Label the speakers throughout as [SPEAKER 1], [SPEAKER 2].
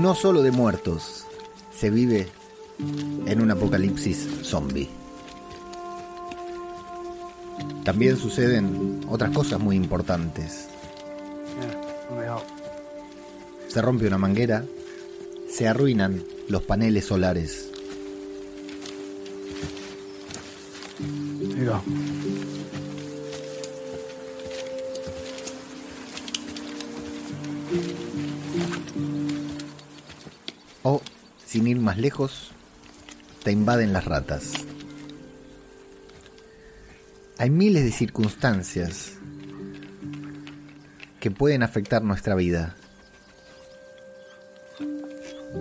[SPEAKER 1] No solo de muertos se vive en un apocalipsis zombie. También suceden otras cosas muy importantes. Se rompe una manguera, se arruinan los paneles solares. Lejos, te invaden las ratas. Hay miles de circunstancias que pueden afectar nuestra vida.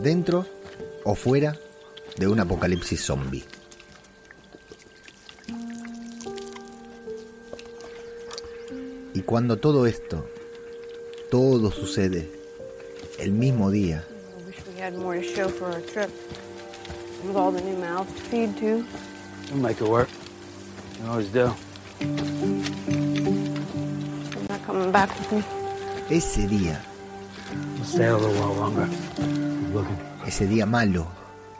[SPEAKER 1] Dentro o fuera de un apocalipsis zombie. Y cuando todo esto, todo sucede el mismo día,
[SPEAKER 2] more to show for our trip. With all the new mouths to feed too.
[SPEAKER 3] We'll make it work. We always do.
[SPEAKER 2] You're not coming back with me.
[SPEAKER 1] ese día,
[SPEAKER 3] We'll stay a little while longer. Looking.
[SPEAKER 1] ese día malo,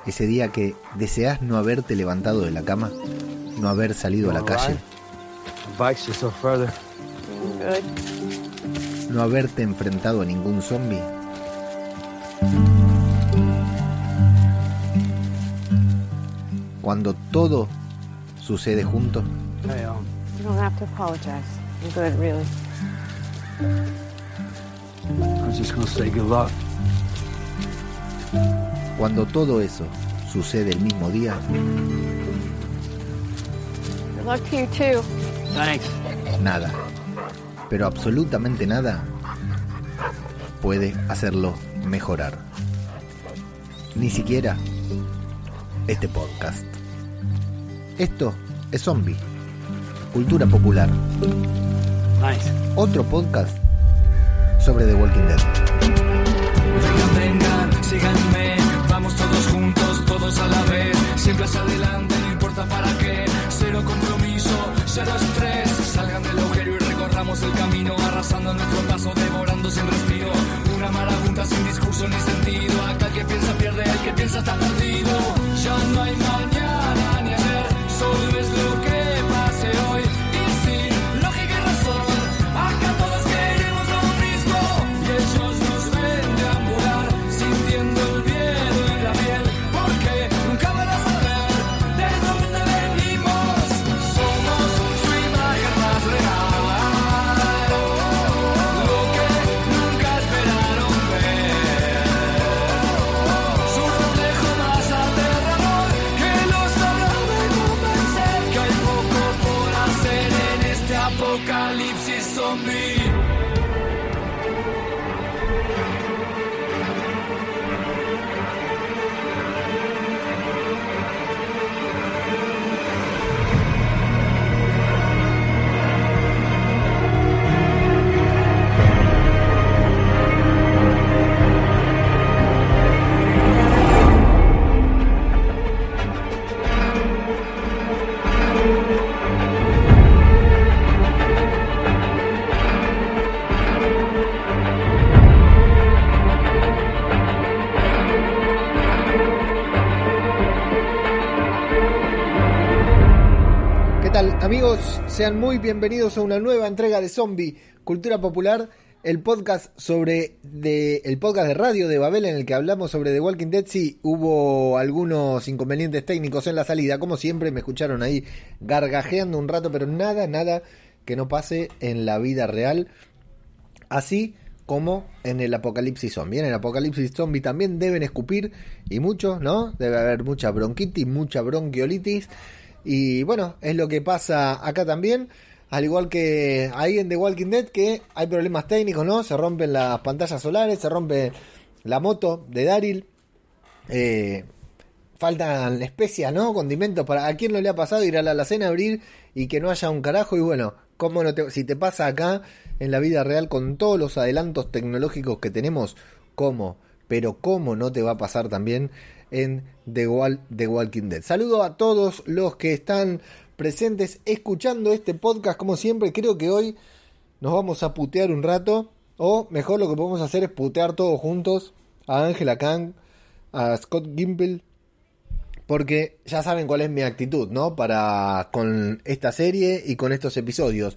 [SPEAKER 1] ese día que deseas no haberte levantado de la cama, no haber salido a la calle,
[SPEAKER 3] bike's further.
[SPEAKER 2] Good.
[SPEAKER 1] no haberte enfrentado a ningún zombie. Cuando todo sucede junto,
[SPEAKER 3] Hey,
[SPEAKER 2] You don't have to apologize. I'm good, really.
[SPEAKER 3] I was just gonna say good luck.
[SPEAKER 1] cuando todo eso sucede el mismo día,
[SPEAKER 2] Good luck to you too.
[SPEAKER 3] Thanks.
[SPEAKER 1] nada, pero absolutamente nada puede hacerlo mejorar. Ni siquiera este podcast. Esto es Zombie, cultura popular,
[SPEAKER 3] Nice.
[SPEAKER 1] otro podcast sobre The Walking Dead.
[SPEAKER 4] Vengan, vengan, síganme, vamos todos juntos, todos a la vez, siempre hacia adelante, no importa para qué, cero compromiso, cero estrés, salgan del agujero y recorramos el camino, arrasando nuestro paso, devorando sin respiro, una marabunta sin discurso ni sentido, acá el que piensa pierde, el que piensa está perdido, ya no hay ni ayer, solo es lo
[SPEAKER 1] Sean muy bienvenidos a una nueva entrega de Zombie, Cultura Popular, el podcast sobre de, el podcast de radio de Babel en el que hablamos sobre The Walking Dead. Sí, hubo algunos inconvenientes técnicos en la salida, como siempre me escucharon ahí gargajeando un rato, pero nada, nada que no pase en la vida real. Así como en el apocalipsis zombie. En el apocalipsis zombie también deben escupir y mucho, ¿no? Debe haber mucha bronquitis, mucha bronquiolitis. Y bueno, es lo que pasa acá también. Al igual que ahí en The Walking Dead, que hay problemas técnicos, ¿no? Se rompen las pantallas solares, se rompe la moto de Daryl. Eh, faltan especias, ¿no? Condimentos para a quién no le ha pasado ir a la alacena a abrir y que no haya un carajo y bueno, cómo no te, si te pasa acá en la vida real con todos los adelantos tecnológicos que tenemos, como pero cómo no te va a pasar también en The, The Walking Dead. Saludo a todos los que están presentes escuchando este podcast como siempre. Creo que hoy nos vamos a putear un rato. O mejor lo que podemos hacer es putear todos juntos a Angela Kang, a Scott Gimple. Porque ya saben cuál es mi actitud, ¿no? Para con esta serie y con estos episodios.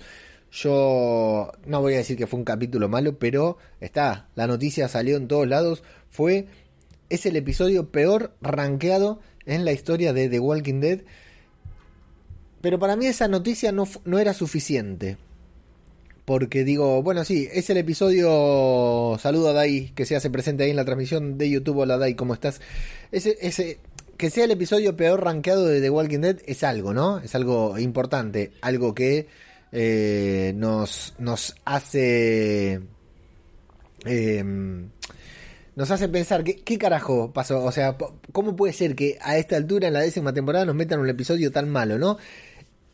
[SPEAKER 1] Yo no voy a decir que fue un capítulo malo, pero está, la noticia salió en todos lados. Fue, es el episodio peor rankeado en la historia de The Walking Dead. Pero para mí esa noticia no, no era suficiente. Porque digo, bueno, sí, es el episodio. Saludo a Dai, que se hace presente ahí en la transmisión de YouTube. Hola Dai, ¿cómo estás? Ese, ese, que sea el episodio peor rankeado de The Walking Dead es algo, ¿no? Es algo importante. Algo que eh, nos, nos hace. Em, nos hace pensar, ¿qué, ¿qué, carajo pasó? O sea, ¿cómo puede ser que a esta altura, en la décima temporada, nos metan un episodio tan malo, ¿no?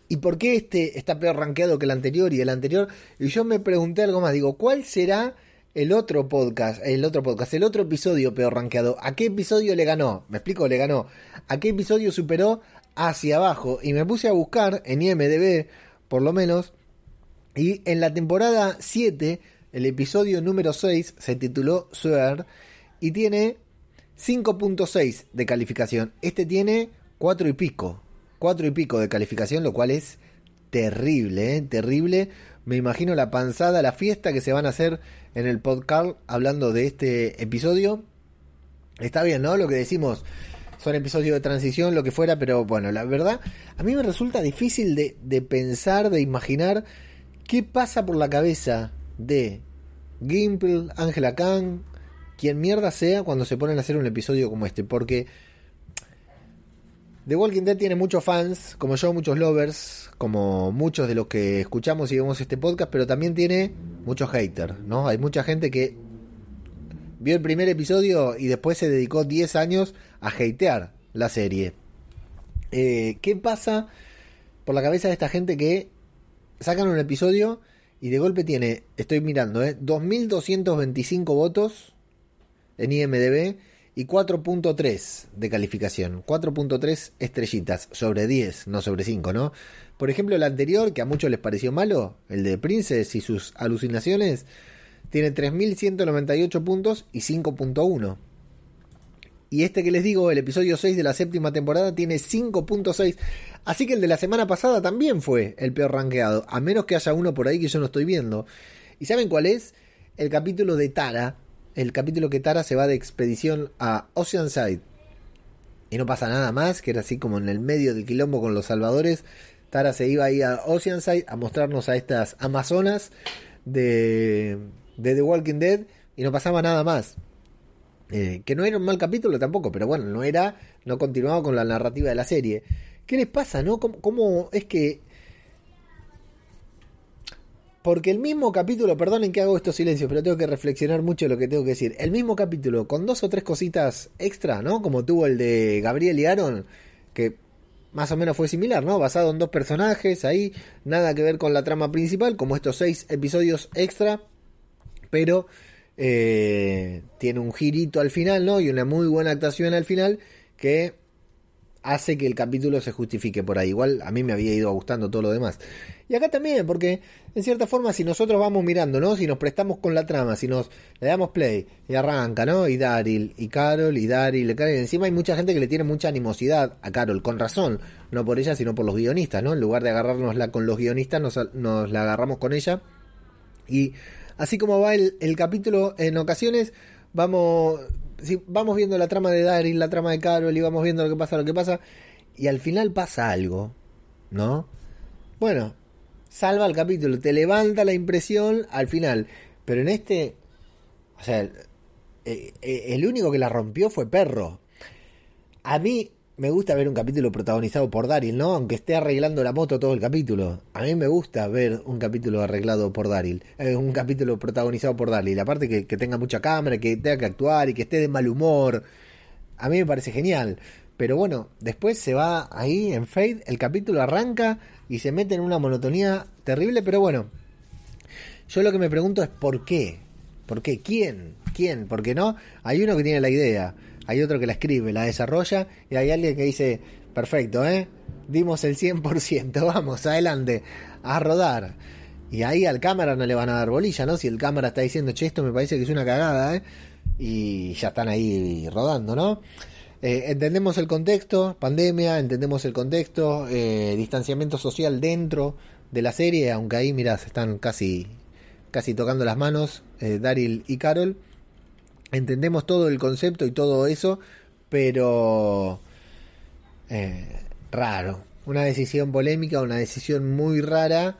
[SPEAKER 1] ¿Y por qué este está peor rankeado que el anterior y el anterior? Y yo me pregunté algo más, digo, ¿cuál será el otro podcast, el otro podcast, el otro episodio peor rankeado? ¿A qué episodio le ganó? Me explico, le ganó. ¿A qué episodio superó hacia abajo? Y me puse a buscar en IMDB por lo menos. Y en la temporada 7, el episodio número 6 se tituló Swear y tiene 5.6 de calificación. Este tiene 4 y pico. 4 y pico de calificación, lo cual es terrible, ¿eh? terrible. Me imagino la panzada, la fiesta que se van a hacer en el podcast hablando de este episodio. Está bien, ¿no? Lo que decimos son episodios de transición, lo que fuera, pero bueno, la verdad, a mí me resulta difícil de, de pensar, de imaginar qué pasa por la cabeza de Gimple, Angela Kang, quien mierda sea cuando se ponen a hacer un episodio como este, porque The Walking Dead tiene muchos fans, como yo, muchos lovers, como muchos de los que escuchamos y vemos este podcast, pero también tiene muchos haters, ¿no? Hay mucha gente que vio el primer episodio y después se dedicó 10 años a hatear la serie. Eh, ¿Qué pasa por la cabeza de esta gente que sacan un episodio y de golpe tiene, estoy mirando, eh, 2.225 votos en IMDB y 4.3 de calificación. 4.3 estrellitas sobre 10, no sobre 5, ¿no? Por ejemplo, el anterior, que a muchos les pareció malo, el de Princess y sus alucinaciones, tiene 3.198 puntos y 5.1. Y este que les digo, el episodio 6 de la séptima temporada, tiene 5.6. Así que el de la semana pasada también fue el peor rankeado. A menos que haya uno por ahí que yo no estoy viendo. ¿Y saben cuál es? El capítulo de Tara. El capítulo que Tara se va de expedición a Oceanside. Y no pasa nada más, que era así como en el medio del quilombo con los salvadores. Tara se iba ahí a Oceanside a mostrarnos a estas amazonas de de The Walking Dead y no pasaba nada más. Eh, que no era un mal capítulo tampoco, pero bueno, no era, no continuaba con la narrativa de la serie. ¿Qué les pasa, no? ¿Cómo, es que... Porque el mismo capítulo, perdonen que hago estos silencios, pero tengo que reflexionar mucho lo que tengo que decir. El mismo capítulo, con dos o tres cositas extra, ¿no? Como tuvo el de Gabriel y Aaron, que más o menos fue similar, ¿no? Basado en dos personajes, ahí, nada que ver con la trama principal, como estos seis episodios extra pero eh, tiene un girito al final, ¿no? Y una muy buena actuación al final que hace que el capítulo se justifique por ahí. Igual a mí me había ido gustando todo lo demás. Y acá también, porque en cierta forma, si nosotros vamos mirando, ¿no? Si nos prestamos con la trama, si nos le damos play y arranca, ¿no? Y Daryl, y Carol, y Daryl, y Carol. encima hay mucha gente que le tiene mucha animosidad a Carol, con razón. No por ella, sino por los guionistas, ¿no? En lugar de agarrárnosla con los guionistas, nos, nos la agarramos con ella. Y así como va el, capítulo en ocasiones, vamos, vamos viendo la trama de Daryl, la trama de Carol y vamos viendo lo que pasa, lo que pasa. Y al final pasa algo, ¿no? Bueno, salva el capítulo, te levanta la impresión al final. Pero en este, o sea, el, eh, eh, el único que la rompió fue Perro. A mí me gusta ver un capítulo protagonizado por Daryl, ¿no? Aunque esté arreglando la moto todo el capítulo. A mí me gusta ver un capítulo arreglado por Daryl. Un capítulo protagonizado por Daryl. Aparte que, que tenga mucha cámara, que tenga que actuar y que esté de mal humor. A mí me parece genial. Pero bueno, después se va ahí en Fade, el capítulo arranca y se mete en una monotonía terrible, pero bueno. Yo lo que me pregunto es ¿por qué? ¿Por qué? ¿Quién? quién, porque no, hay uno que tiene la idea, hay otro que la escribe, la desarrolla y hay alguien que dice, perfecto, ¿eh? Dimos el 100%, vamos, adelante, a rodar. Y ahí al cámara no le van a dar bolilla, ¿no? Si el cámara está diciendo, che, esto me parece que es una cagada, ¿eh? Y ya están ahí rodando, ¿no? Eh, entendemos el contexto, pandemia, entendemos el contexto, eh, distanciamiento social dentro de la serie, aunque ahí, mirá, se están casi, casi tocando las manos, eh, Daryl y Carol. Entendemos todo el concepto y todo eso, pero raro. Una decisión polémica, una decisión muy rara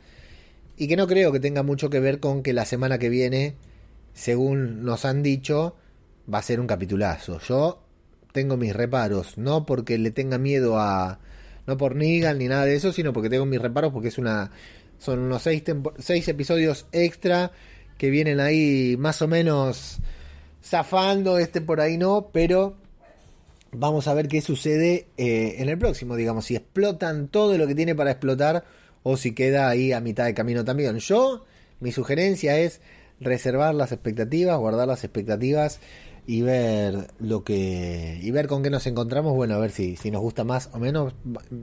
[SPEAKER 1] y que no creo que tenga mucho que ver con que la semana que viene, según nos han dicho, va a ser un capitulazo. Yo tengo mis reparos, no porque le tenga miedo a no por Negan ni nada de eso, sino porque tengo mis reparos porque es una son unos seis, seis episodios extra que vienen ahí más o menos zafando, este por ahí no, pero vamos a ver qué sucede eh, en el próximo, digamos, si explotan todo lo que tiene para explotar o si queda ahí a mitad de camino también. Yo, mi sugerencia es reservar las expectativas, guardar las expectativas y ver lo que y ver con qué nos encontramos. Bueno a ver si, si nos gusta más o menos.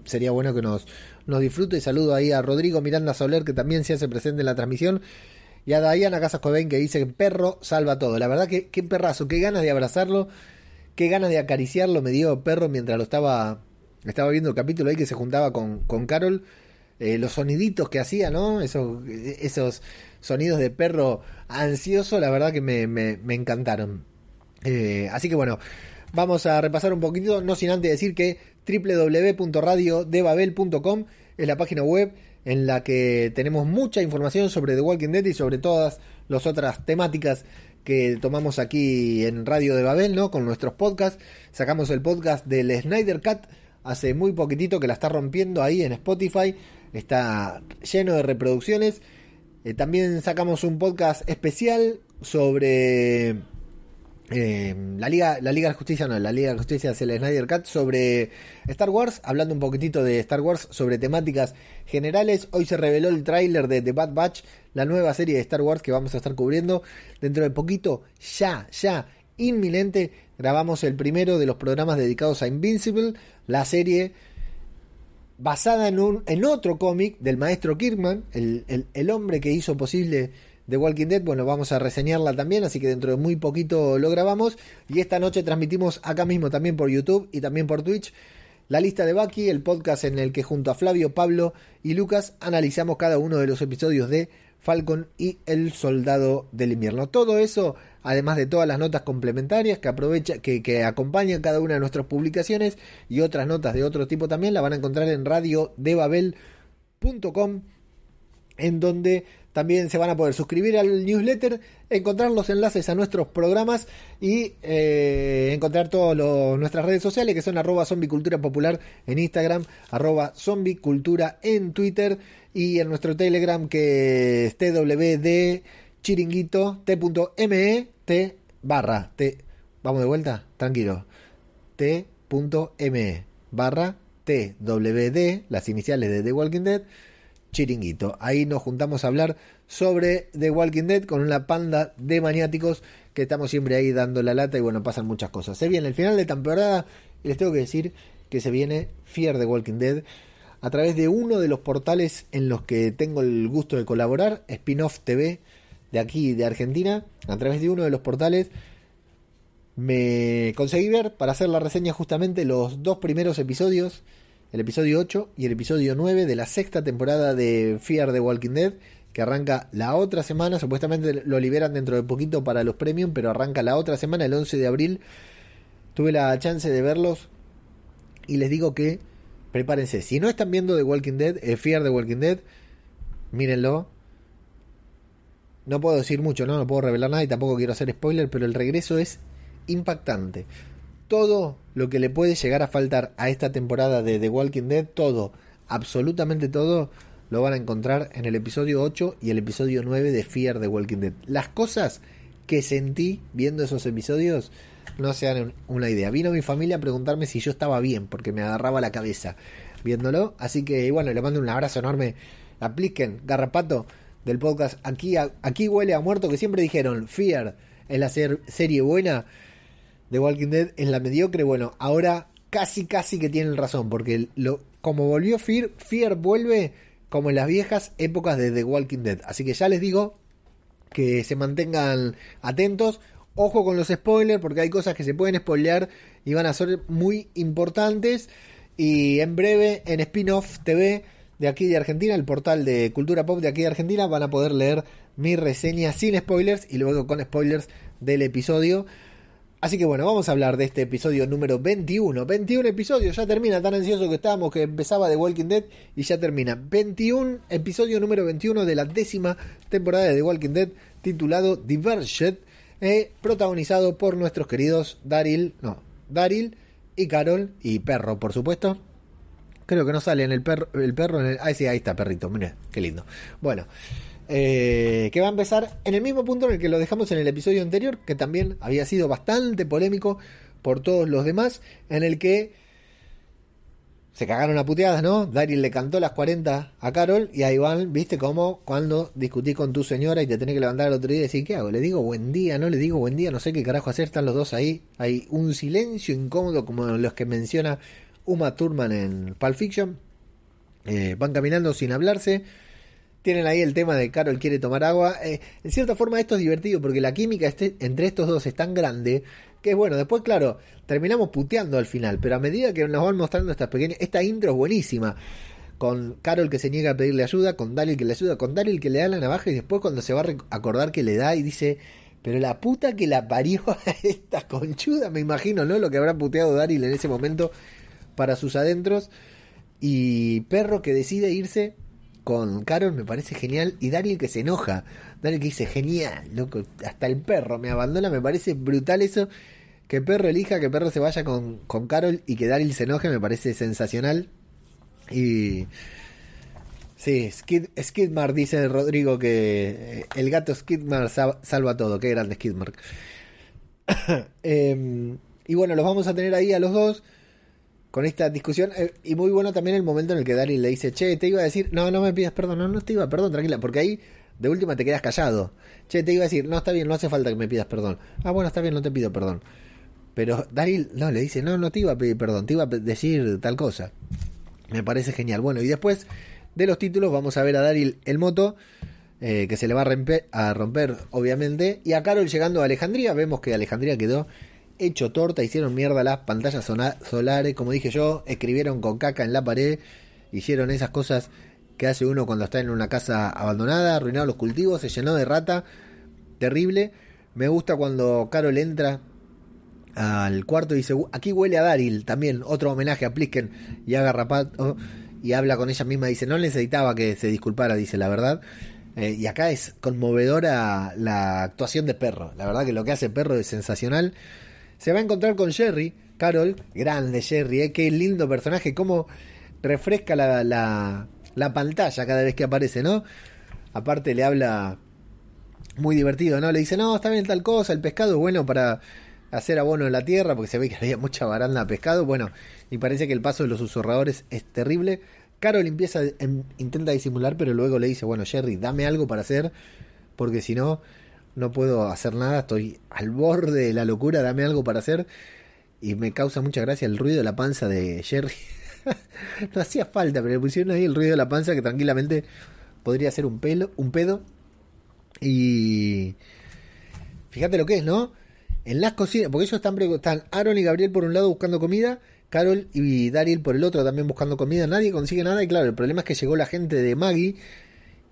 [SPEAKER 1] Sería bueno que nos nos disfrute. Y saludo ahí a Rodrigo Miranda Soler que también se hace presente en la transmisión y a Diana Casas Cobain que dice que perro salva todo la verdad que qué perrazo qué ganas de abrazarlo qué ganas de acariciarlo me dio perro mientras lo estaba estaba viendo el capítulo ahí que se juntaba con, con Carol eh, los soniditos que hacía, ¿no? Esos, esos sonidos de perro ansioso, la verdad que me, me, encantaron. Eh, así que bueno, vamos a repasar un poquito, no sin antes decir que www.radiodebabel.com es la página web en la que tenemos mucha información sobre The Walking Dead y sobre todas las otras temáticas que tomamos aquí en Radio de Babel, ¿no? Con nuestros podcasts. Sacamos el podcast del Snyder Cut hace muy poquitito que la está rompiendo ahí en Spotify. Está lleno de reproducciones. Eh, también sacamos un podcast especial sobre eh, la Liga la Liga de Justicia no, la Liga de Justicia es el Snyder Cut sobre Star Wars, hablando un poquitito de Star Wars sobre temáticas generales. Hoy se reveló el tráiler de The Bad Batch, la nueva serie de Star Wars que vamos a estar cubriendo dentro de poquito, ya, ya, inminente. Grabamos el primero de los programas dedicados a Invincible, la serie basada en un en otro cómic del maestro Kirkman, el, el, el hombre que hizo posible The Walking Dead, bueno, vamos a reseñarla también, así que dentro de muy poquito lo grabamos. Y esta noche transmitimos acá mismo también por YouTube y también por Twitch la lista de Bucky, el podcast en el que junto a Flavio, Pablo y Lucas analizamos cada uno de los episodios de Falcon y el Soldado del Invierno. Todo eso, además de todas las notas complementarias que aprovecha, que, que acompañan cada una de nuestras publicaciones y otras notas de otro tipo también, la van a encontrar en radiodebabel.com en donde también se van a poder suscribir al newsletter, encontrar los enlaces a nuestros programas y eh, encontrar todas nuestras redes sociales que son arroba zombicultura en Instagram, arroba zombicultura en Twitter y en nuestro Telegram que es twd chiringuito t.me t barra t vamos de vuelta tranquilo. T.me barra twd las iniciales de The Walking Dead chiringuito. Ahí nos juntamos a hablar sobre The Walking Dead con una panda de maniáticos que estamos siempre ahí dando la lata y bueno, pasan muchas cosas. Se viene el final de temporada y les tengo que decir que se viene Fear The Walking Dead a través de uno de los portales en los que tengo el gusto de colaborar, Spin-off TV de aquí de Argentina, a través de uno de los portales me conseguí ver para hacer la reseña justamente los dos primeros episodios el episodio 8 y el episodio 9 de la sexta temporada de Fear the Walking Dead, que arranca la otra semana, supuestamente lo liberan dentro de poquito para los premium, pero arranca la otra semana, el 11 de abril. Tuve la chance de verlos y les digo que prepárense, si no están viendo The Walking Dead, eh, Fear the Walking Dead, mírenlo. No puedo decir mucho, ¿no? No puedo revelar nada y tampoco quiero hacer spoiler, pero el regreso es impactante todo lo que le puede llegar a faltar a esta temporada de The Walking Dead, todo, absolutamente todo, lo van a encontrar en el episodio 8 y el episodio 9 de Fear the Walking Dead. Las cosas que sentí viendo esos episodios no se dan una idea. Vino mi familia a preguntarme si yo estaba bien, porque me agarraba la cabeza viéndolo. Así que bueno, le mando un abrazo enorme. Apliquen, garrapato del podcast. Aquí, aquí huele a muerto, que siempre dijeron Fear es la ser- serie buena, The Walking Dead es la mediocre. Bueno, ahora casi, casi que tienen razón, porque lo, como volvió Fear, Fear vuelve como en las viejas épocas de The Walking Dead. Así que ya les digo que se mantengan atentos. Ojo con los spoilers, porque hay cosas que se pueden spoilear y van a ser muy importantes. Y en breve, en Spin-Off TV de aquí de Argentina, el portal de Cultura Pop de aquí de Argentina, van a poder leer mi reseña sin spoilers y luego con spoilers del episodio. Así que bueno, vamos a hablar de este episodio número 21. 21 episodios, ya termina, tan ansioso que estábamos que empezaba The Walking Dead y ya termina. 21, episodio número 21 de la décima temporada de The Walking Dead, titulado Diverged, eh, protagonizado por nuestros queridos Daryl, no, Daryl y Carol y Perro, por supuesto. Creo que no sale en el perro, el perro en el, ah, sí, ahí está, perrito, mira, qué lindo. Bueno, eh, que va a empezar en el mismo punto en el que lo dejamos en el episodio anterior, que también había sido bastante polémico por todos los demás, en el que se cagaron a puteadas, ¿no? Daryl le cantó las 40 a Carol y ahí van, viste como cuando discutí con tu señora y te tenés que levantar el otro día y decir, ¿qué hago? ¿Le digo buen día? ¿No le digo buen día? No sé qué carajo hacer, están los dos ahí. Hay un silencio incómodo como los que menciona Uma Thurman en Pulp Fiction. Eh, van caminando sin hablarse. Tienen ahí el tema de Carol quiere tomar agua. Eh, en cierta forma esto es divertido porque la química entre estos dos es tan grande que bueno, después claro, terminamos puteando al final, pero a medida que nos van mostrando estas pequeñas... Esta intro es buenísima. Con Carol que se niega a pedirle ayuda, con Daryl que le ayuda, con Daryl que le da la navaja y después cuando se va a acordar que le da y dice... Pero la puta que la parió a esta conchuda, me imagino, ¿no? Lo que habrá puteado Daryl en ese momento para sus adentros. Y Perro que decide irse con Carol me parece genial. Y Daryl que se enoja. Daryl que dice, genial, loco. Hasta el perro me abandona. Me parece brutal eso. Que Perro elija, que Perro se vaya con, con Carol y que Daryl se enoje. Me parece sensacional. Y... Sí, Skid, Skidmar dice Rodrigo que eh, el gato Skidmar sa- salva todo. Qué grande Skidmar. Em, y bueno, los vamos a tener ahí a los dos con esta discusión. eh, y muy bueno también el momento en el que Daryl le dice, che, te iba a decir, no, no me pidas perdón, no, no te iba, perdón, tranquila, porque ahí de última te quedas callado. Che, te iba a decir, no, está bien, no hace falta que me pidas perdón. Ah, bueno, está bien, no te pido perdón. Pero Daryl, no, le dice, no, no te iba a pedir perdón, te iba a decir tal cosa. Me parece genial. Bueno, y después de los títulos vamos a ver a Daryl el moto, eh, que se le va a romper, a romper, obviamente. Y a Carol llegando a Alejandría, vemos que Alejandría quedó hecho torta, hicieron mierda las pantallas solares, como dije yo, escribieron con caca en la pared, hicieron esas cosas que hace uno cuando está en una casa abandonada, arruinaron los cultivos, se llenó de rata, terrible. Me gusta cuando Carol entra al cuarto y dice, "Uh, aquí huele a Daryl, también otro homenaje a Plisken y a Garrapato, y habla con ella misma, dice, no necesitaba que se disculpara, dice la verdad. Eh, y acá es conmovedora la actuación de Perro, la verdad que lo que hace Perro es sensacional. Se va a encontrar con Jerry, Carol, grande Jerry, eh, qué lindo personaje, cómo refresca la, la, la pantalla cada vez que aparece, ¿no? Aparte le habla muy divertido, ¿no? Le dice, no, está bien tal cosa, el pescado es bueno para hacer abono en la tierra, porque se ve que había mucha baranda de pescado, bueno, y parece que el paso de los susurradores es terrible. Carol empieza, em, intenta disimular, pero luego le dice, bueno, Jerry, dame algo para hacer, porque si no, no puedo hacer nada, estoy al borde de la locura, dame algo para hacer. Y me causa mucha gracia el ruido de la panza de Jerry. no hacía falta, pero le pusieron ahí el ruido de la panza que tranquilamente podría ser un pelo, un pedo. Y fíjate lo que es, ¿no? En las cocinas, porque ellos están, están Aaron y Gabriel por un lado buscando comida, Carol y Daryl por el otro también buscando comida, nadie consigue nada y claro, el problema es que llegó la gente de Maggie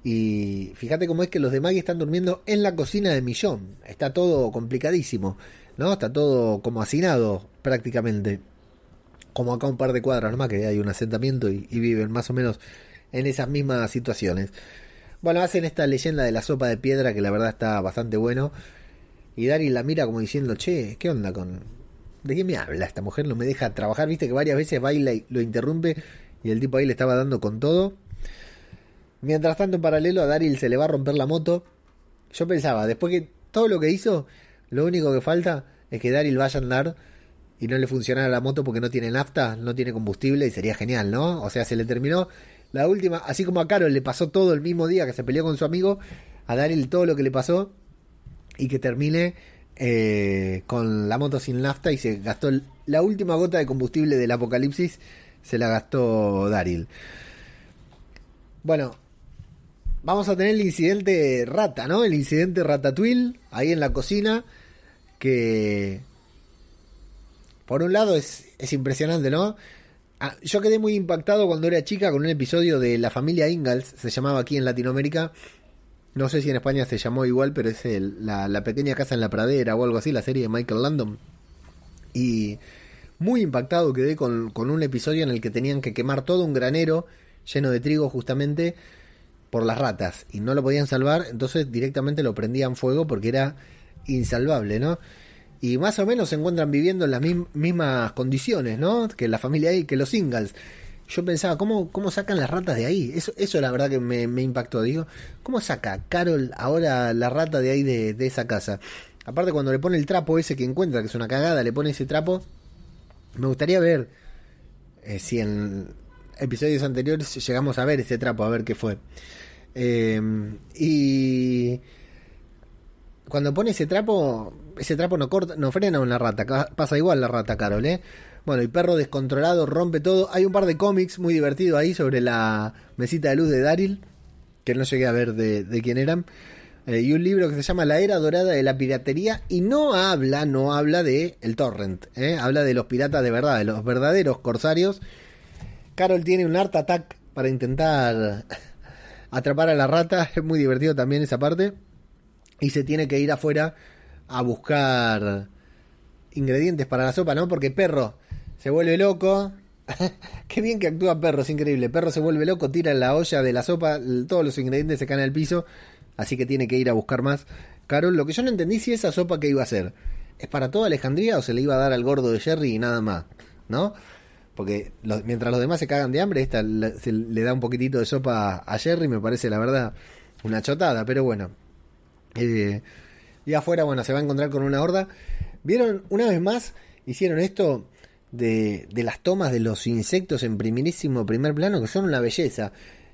[SPEAKER 1] y fíjate cómo es que los de Maggie están durmiendo en la cocina de Millón, está todo complicadísimo, ¿no? Está todo como hacinado prácticamente, como acá un par de cuadras nomás que hay un asentamiento y, viven más o menos en esas mismas situaciones. Bueno, hacen esta leyenda de la sopa de piedra que la verdad está bastante bueno. Y Daryl la mira como diciendo, che, ¿qué onda con...? ¿De qué me habla esta mujer? No me deja trabajar, viste que varias veces baila y lo interrumpe y el tipo ahí le estaba dando con todo. Mientras tanto, en paralelo a Daryl se le va a romper la moto. Yo pensaba, después que todo lo que hizo, lo único que falta es que Daryl vaya a andar y no le funcionara la moto porque no tiene nafta, no tiene combustible y sería genial, ¿no? O sea, se le terminó la última, así como a Carol le pasó todo el mismo día que se peleó con su amigo, a Daryl todo lo que le pasó y que termine eh, con la moto sin nafta y se gastó la última gota de combustible del apocalipsis, se la gastó Daryl. Bueno, vamos a tener el incidente rata, ¿no? El incidente ratatouille ahí en la cocina, que por un lado es, es impresionante, ¿no? Ah, yo quedé muy impactado cuando era chica con un episodio de La familia Ingalls, se llamaba aquí en Latinoamérica. No sé si en España se llamó igual, pero es el- la, la pequeña casa en la pradera o algo así, la serie de Michael Landon. Y muy impactado quedé con, con un episodio en el que tenían que quemar todo un granero lleno de trigo justamente por las ratas y no lo podían salvar, entonces directamente lo prendían fuego porque era insalvable, ¿no? Y más o menos se encuentran viviendo en las mismas condiciones, ¿no? Que la familia ahí, que los Ingalls. Yo pensaba, ¿cómo, cómo sacan las ratas de ahí? Eso, eso la verdad que me, impactó. Digo, ¿cómo saca Carol ahora la rata de ahí de, de esa casa? Aparte cuando le pone el trapo ese que encuentra, que es una cagada, le pone ese trapo. Me gustaría ver eh, si en episodios anteriores llegamos a ver ese trapo, a ver qué fue. Eh, y cuando pone ese trapo, ese trapo no corta, no frena una rata, pasa igual la rata, Carol, ¿eh? Bueno, el perro descontrolado rompe todo. Hay un par de cómics muy divertidos ahí sobre la mesita de luz de Daryl, que no llegué a ver de, de quién eran. Eh, y un libro que se llama La Era Dorada de la Piratería y no habla, no habla de el torrent, ¿eh? habla de los piratas de verdad, de los verdaderos corsarios. Carol tiene un art attack para intentar atrapar a la rata, es muy divertido también esa parte. Y se tiene que ir afuera a buscar ingredientes para la sopa, ¿no? Porque Perro se vuelve loco. Qué bien que actúa Perro, es increíble. Perro se vuelve loco, tira la olla de la sopa, todos los ingredientes se caen al piso, así que tiene que ir a buscar más. Carol, lo que yo no entendí si esa sopa que iba a hacer es para toda Alejandría o se le iba a dar al gordo de Jerry y nada más, ¿no? Porque mientras los demás se cagan de hambre, esta le- se le da un poquitito de sopa a Jerry, me parece la verdad una chotada, pero bueno. Eh, y afuera, bueno, se va a encontrar con una horda. ¿Vieron? Una vez más, hicieron esto de, de las tomas de los insectos en primerísimo primer plano, que son una belleza.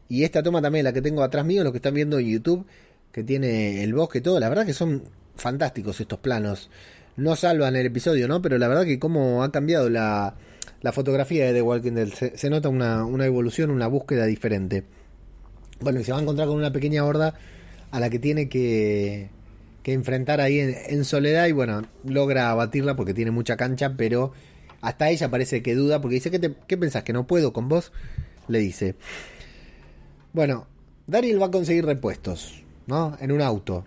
[SPEAKER 1] Y esta toma también, la que tengo atrás mío, lo que están viendo en YouTube, que tiene el bosque todo, la verdad que son fantásticos estos planos. No salvan el episodio, ¿no? Pero la verdad que cómo ha cambiado la, la fotografía de The Walking Dead. Se, nota una, una evolución, una búsqueda diferente. Bueno, y se va a encontrar con una pequeña horda a la que tiene que, que enfrentar ahí en, soledad y bueno, logra abatirla porque tiene mucha cancha, pero hasta ella parece que duda porque dice, ¿qué, qué pensás? ¿Que no puedo con vos? Le dice. Bueno, Daryl va a conseguir repuestos, ¿no? En un auto.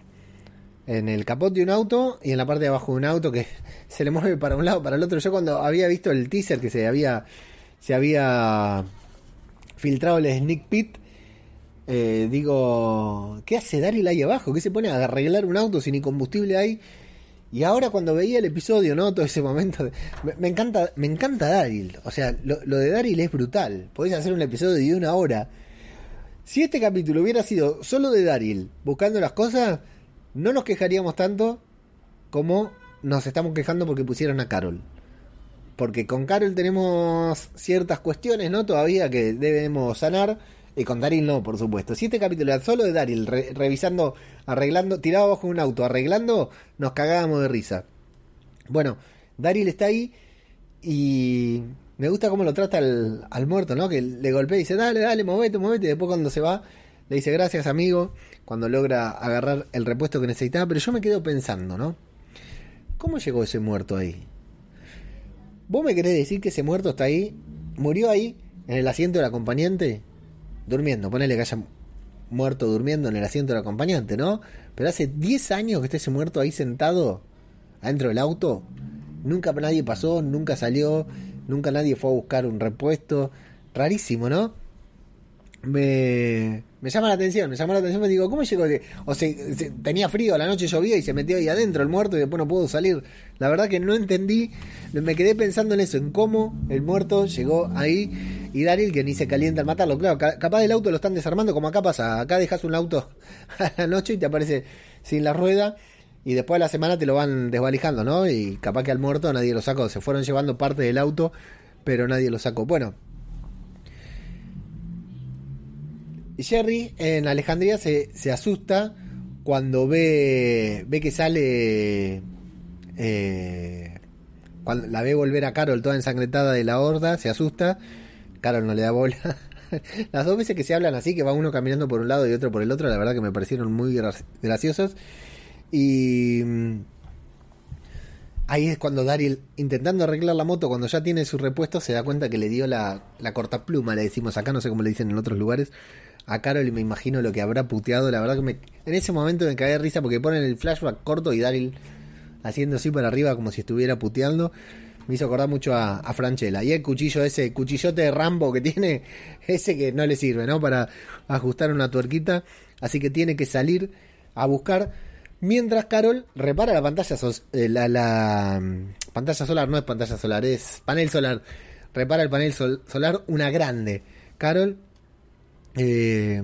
[SPEAKER 1] En el capot de un auto y en la parte de abajo de un auto que se le mueve para un lado, para el otro. Yo cuando había visto el teaser que se había, se había filtrado el sneak pit, eh, digo, ¿qué hace Daryl ahí abajo? ¿Qué se pone a arreglar un auto si ni combustible hay? Y ahora cuando veía el episodio, ¿no? Todo ese momento, de- me, encanta, me encanta Daryl. O sea, lo, lo de Daryl es brutal. Podés hacer un episodio de una hora. Si este capítulo hubiera sido solo de Daryl buscando las cosas, no nos quejaríamos tanto como nos estamos quejando porque pusieron a Carol. Porque con Carol tenemos ciertas cuestiones, ¿no? Todavía que debemos sanar. Y con Daryl no, por supuesto. Si este capítulo era solo de Daryl, re- revisando, arreglando, tirado abajo un auto, arreglando, nos cagábamos de risa. Bueno, Daryl está ahí y me gusta cómo lo trata al, al muerto, ¿no? Que le golpea y dice, dale, dale, movete, movete. Y después cuando se va, le dice, gracias, amigo. Cuando logra agarrar el repuesto que necesitaba. Pero yo me quedo pensando, ¿no? ¿Cómo llegó ese muerto ahí? ¿Vos me querés decir que ese muerto está ahí? ¿Murió ahí? ¿En el asiento del acompañante? Durmiendo, ponele que haya muerto durmiendo en el asiento del acompañante, ¿no? Pero hace 10 años que está ese muerto ahí sentado adentro del auto. Nunca nadie pasó, nunca salió, nunca nadie fue a buscar un repuesto. Rarísimo, ¿no? Me, me llama la atención, me llama la atención, me digo, ¿cómo llegó? O se, se- tenía frío, la noche llovía y se metió ahí adentro el muerto y después no pudo salir. La verdad que no entendí, me quedé pensando en eso, en cómo el muerto llegó ahí y Daryl que ni se calienta al matarlo. Claro, ca- capaz el auto lo están desarmando como acá pasa, acá dejas un auto a la noche y te aparece sin la rueda y después de la semana te lo van desvalijando, ¿no? Y capaz que al muerto nadie lo sacó, se fueron llevando parte del auto, pero nadie lo sacó. Bueno, Jerry en Alejandría se, se asusta cuando ve, ve que sale Eh, cuando la ve volver a Carol toda ensangrentada de la horda, se asusta. Carol no le da bola. Las dos veces que se hablan así, que va uno caminando por un lado y otro por el otro, la verdad que me parecieron muy gra- graciosos. Y mm, ahí es cuando Daryl, intentando arreglar la moto, cuando ya tiene su repuesto, se da cuenta que le dio la, la cortapluma, le decimos acá, no sé cómo le dicen en otros lugares, a Carol y me imagino lo que habrá puteado. La verdad que me, en ese momento me caí de risa porque ponen el flashback corto y Daryl haciendo así para arriba como si estuviera puteando. Me hizo acordar mucho a, a Franchella. Y el cuchillo ese, cuchillote de Rambo que tiene, ese que no le sirve, ¿no? Para ajustar una tuerquita. Así que tiene que salir a buscar. Mientras Carol repara la pantalla, sos- eh, la, mm, pantalla solar, no es pantalla solar, es panel solar. Repara el panel sol- solar, una grande. Carol eh,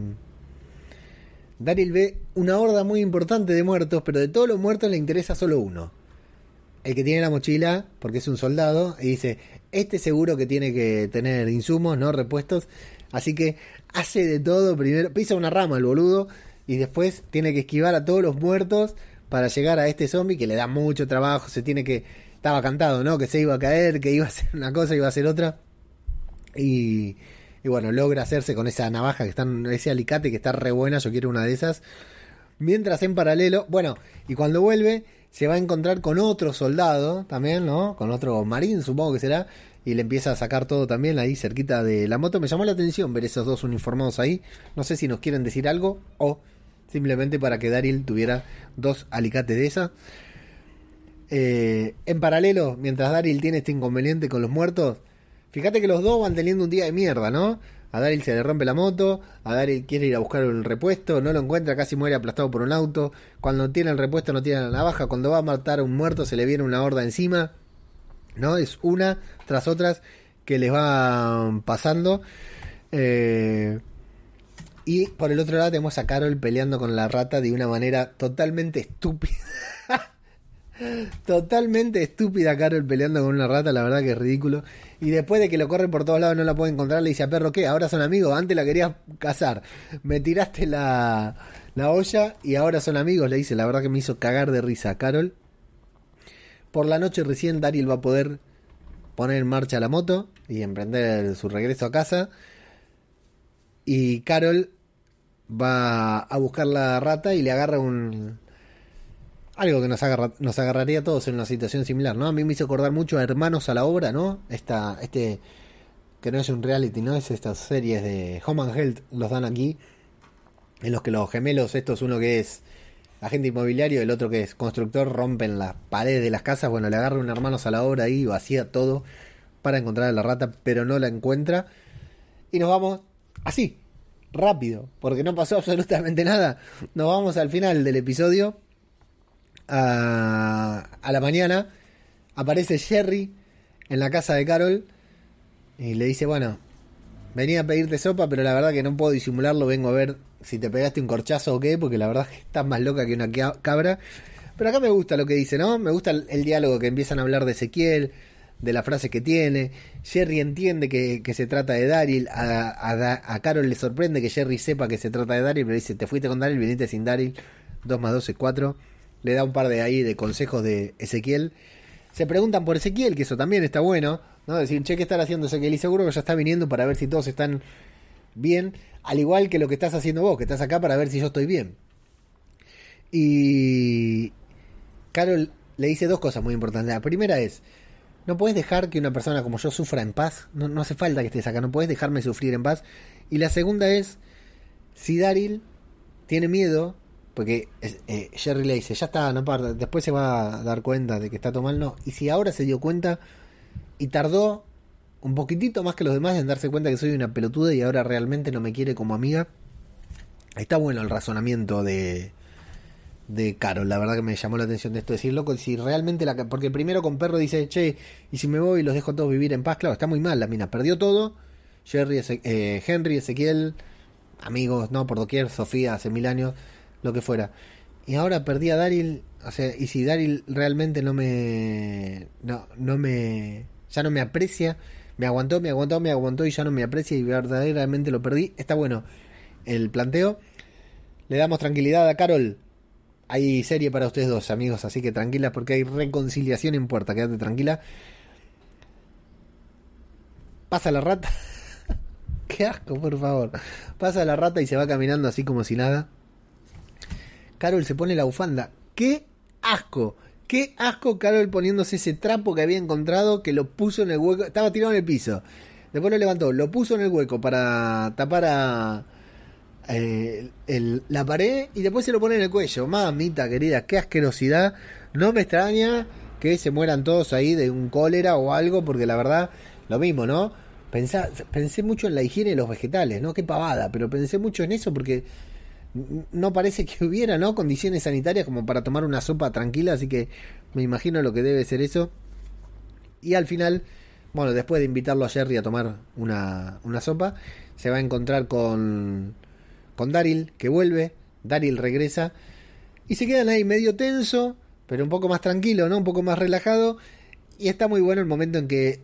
[SPEAKER 1] Daryl ve una horda muy importante de muertos, pero de todos los muertos le interesa solo uno. El que tiene la mochila, porque es un soldado, y dice, este seguro que tiene que tener insumos, no repuestos. Así que hace de todo primero, pisa una rama el boludo, y después tiene que esquivar a todos los muertos para llegar a este zombie que le da mucho trabajo, se tiene que... Estaba cantado, ¿no? Que se iba a caer, que iba a hacer una cosa, iba a hacer otra. Y, y bueno, logra hacerse con esa navaja que está, ese alicate que está re buena, yo quiero una de esas. Mientras en paralelo, bueno, y cuando vuelve, se va a encontrar con otro soldado también, ¿no? Con otro marín, supongo que será. Y le empieza a sacar todo también ahí cerquita de la moto. Me llamó la atención ver esos dos uniformados ahí. No sé si nos quieren decir algo o simplemente para que Daryl tuviera dos alicates de esas. Eh, en paralelo, mientras Daryl tiene este inconveniente con los muertos, fíjate que los dos van teniendo un día de mierda, ¿no? A Daryl se le rompe la moto, a Daryl quiere ir a buscar el repuesto, no lo encuentra, casi muere aplastado por un auto. Cuando tiene el repuesto no tiene la navaja, cuando va a matar a un muerto se le viene una horda encima, ¿no? Es una tras otras que les van pasando. Eh, y por el otro lado tenemos a Carol peleando con la rata de una manera totalmente estúpida. Totalmente estúpida Carol peleando con una rata, la verdad que es ridículo. Y después de que lo corre por todos lados no la puede encontrar, le dice a perro, ¿qué? Ahora son amigos, antes la querías cazar. Me tiraste la, la olla y ahora son amigos, le dice. La verdad que me hizo cagar de risa Carol. Por la noche recién Daryl va a poder poner en marcha la moto y emprender su regreso a casa. Y Carol va a buscar la rata y le agarra un, algo que nos, agarra, nos agarraría a todos en una situación similar, ¿no? A mí me hizo acordar mucho a Hermanos a la Obra, ¿no? Esta, este, que no es un reality, ¿no? Es estas series de Home and Health, los dan aquí, en los que los gemelos, estos, uno que es agente inmobiliario, el otro que es constructor, rompen las paredes de las casas, bueno, le agarra un Hermanos a la Obra ahí, vacía todo para encontrar a la rata, pero no la encuentra. Y nos vamos así, rápido, porque no pasó absolutamente nada. Nos vamos al final del episodio a, la mañana aparece Jerry en la casa de Carol y le dice, bueno, venía a pedirte sopa, pero la verdad que no puedo disimularlo, vengo a ver si te pegaste un corchazo o qué, porque la verdad que estás más loca que una ca- cabra. Pero acá me gusta lo que dice, ¿no? Me gusta el, diálogo que empiezan a hablar de Ezequiel, de la frase que tiene. Jerry entiende que, se trata de Daryl. A, a Da- a Carol le sorprende que Jerry sepa que se trata de Daryl, pero dice, te fuiste con Daryl, viniste sin Daryl. 2 más 2 es 4. Le da un par de ahí de consejos de Ezequiel. Se preguntan por Ezequiel, que eso también está bueno, ¿no? Decir, che, ¿qué estará haciendo Ezequiel? Y seguro que ya está viniendo para ver si todos están bien, al igual que lo que estás haciendo vos, que estás acá para ver si yo estoy bien. Y Carol le dice dos cosas muy importantes. La primera es, no puedes dejar que una persona como yo sufra en paz. No, no hace falta que estés acá, no puedes dejarme sufrir en paz. Y la segunda es, si Daryl tiene miedo, porque eh, Jerry le dice, ya está, no parta, después se va a dar cuenta de que está tomando. Y si ahora se dio cuenta y tardó un poquitito más que los demás en darse cuenta que soy una pelotuda y ahora realmente no me quiere como amiga, está bueno el razonamiento de, de Carol. La verdad que me llamó la atención de esto, decir, loco, si realmente la... Porque primero con Perro dice, che, y si me voy y los dejo todos vivir en paz, claro, está muy mal la mina, perdió todo. Jerry, Eze- eh, Henry, Ezequiel, amigos, no, por doquier, Sofía, hace mil años, lo que fuera. Y ahora perdí a Daryl, o sea, y si Daryl realmente no me... No, no me... Ya no me aprecia, me aguantó, me aguantó, me aguantó y ya no me aprecia y verdaderamente lo perdí. Está bueno el planteo. Le damos tranquilidad a Carol hay serie para ustedes dos, amigos, así que tranquila porque hay reconciliación en puerta, quédate tranquila. Pasa la rata. Qué asco, por favor. Pasa la rata y se va caminando así como si nada. Carol se pone la bufanda. ¡Qué asco! ¡Qué asco Carol poniéndose ese trapo que había encontrado que lo puso en el hueco! Estaba tirado en el piso. Después lo levantó, lo puso en el hueco para tapar a, eh, la pared y después se lo pone en el cuello. Mamita querida, qué asquerosidad. No me extraña que se mueran todos ahí de un cólera o algo, porque la verdad, lo mismo, ¿no? Pensé mucho en la higiene de los vegetales, ¿no? Qué pavada, pero pensé mucho en eso porque no parece que hubiera, ¿no? Condiciones sanitarias como para tomar una sopa tranquila, así que me imagino lo que debe ser eso. Y al final, bueno, después de invitarlo a Jerry a tomar una, una sopa, se va a encontrar con, con Daryl, que vuelve. Daryl regresa. Y se quedan ahí medio tenso, pero un poco más tranquilo, ¿no? Un poco más relajado. Y está muy bueno el momento en que